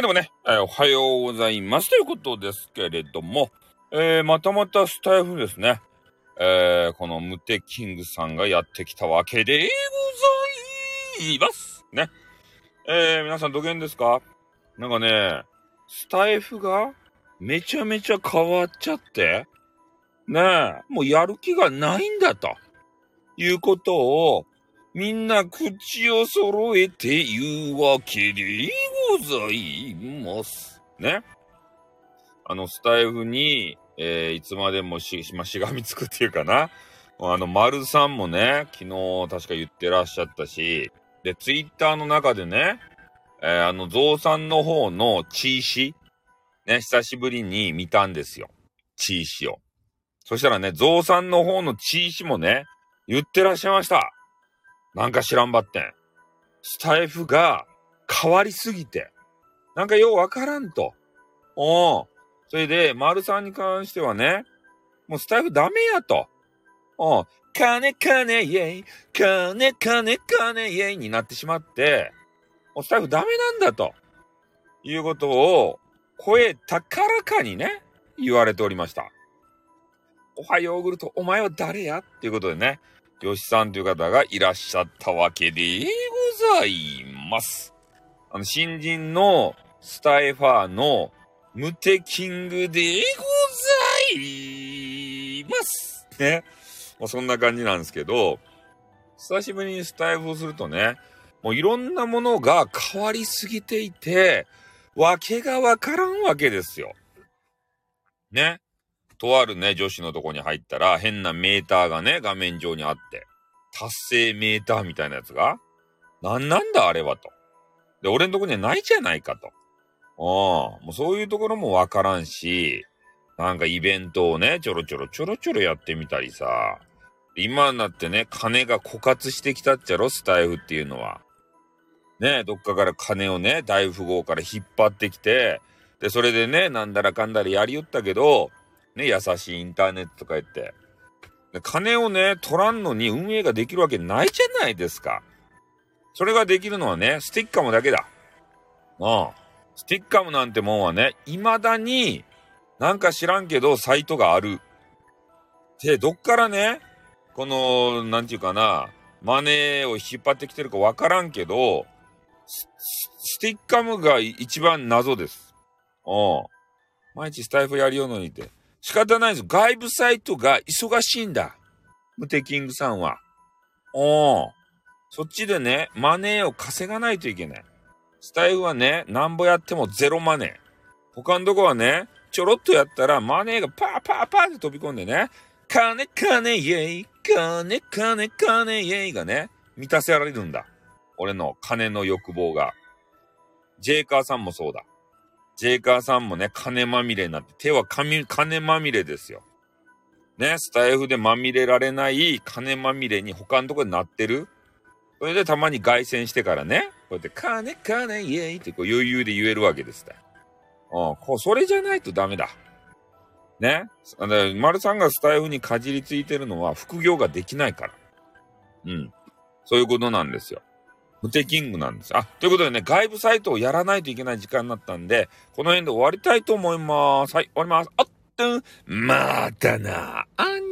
でもね、えーおはようございますということですけれども、えー、またまたスタイフですね。えー、このムテキングさんがやってきたわけでございます。ね。えー、皆さんどげんですか？なんかね、スタイフがめちゃめちゃ変わっちゃって、ねえ、もうやる気がないんだと。いうことを、みんな口を揃えて言うわけでございます。ね。あの、スタイフに、えーいつまでもし、まあ、しがみつくっていうかな。あの、丸さんもね、昨日確か言ってらっしゃったし、で、ツイッターの中でね、えーあの、ゾウさんの方のチーシ、ね、久しぶりに見たんですよ。チーシを。そしたらね、ゾウさんの方のチーシもね、言ってらっしゃいました。なんか知らんばってん。スタイフが変わりすぎて、なんかようわからんと。おうそれで、丸さんに関してはね、もうスタイフダメやと。おう金金イェイ、金金金イェイになってしまって、もうスタイフダメなんだと。いうことを、声高らかにね、言われておりました。おはヨーグルト、お前は誰や？っていうことでね、吉さんという方がいらっしゃったわけでございます。あの、新人のスタイファーのムテキングでございます。ね。まあ、そんな感じなんですけど、久しぶりにスタイフをするとね、もういろんなものが変わりすぎていて、わけがわからんわけですよ。ね。とあるね、女子のとこに入ったら、変なメーターがね、画面上にあって、達成メーターみたいなやつが、なんなんだあれはと。で、俺のとこにはないじゃないかと。うん。もうそういうところもわからんし、なんかイベントをね、ちょろちょろちょろちょろやってみたりさ、今になってね、金が枯渇してきたっちゃろ、スタイフっていうのは。ね、どっかから金をね、大富豪から引っ張ってきて、で、それでね、なんだらかんだらやりよったけど、ね、優しいインターネットとか言って。金をね、取らんのに運営ができるわけないじゃないですか。それができるのはね、スティッカムだけだ。うん。スティッカムなんてもんはね、未だに、なんか知らんけど、サイトがある。で、どっからね、この、なんていうかな、マネーを引っ張ってきてるかわからんけど、ススティッカムが一番謎です。うん。毎日スタイフやりようのにって。仕方ないです。外部サイトが忙しいんだ。ムテキングさんは。おー。そっちでね、マネーを稼がないといけない。スタイフはね、なんぼやってもゼロマネー。他のとこはね、ちょろっとやったらマネーがパーパーパーって飛び込んでね、金金イェイ、金金金イェイがね、満たせられるんだ。俺の金の欲望が。ジェイカーさんもそうだ。ジェイカーさんもね、金まみれになって、手は金金まみれですよ。ね、スタイフでまみれられない金まみれに他のとこでなってる。それでたまに凱旋してからね、こうやって、金金イエイってこう余裕で言えるわけですね。うん、こう、それじゃないとダメだ。ね。あの丸さんがスタイフにかじりついてるのは副業ができないから。うん。そういうことなんですよ。無敵キングなんです。あ、ということでね、外部サイトをやらないといけない時間になったんで、この辺で終わりたいと思います。はい、終わります。あっとん、またな、あん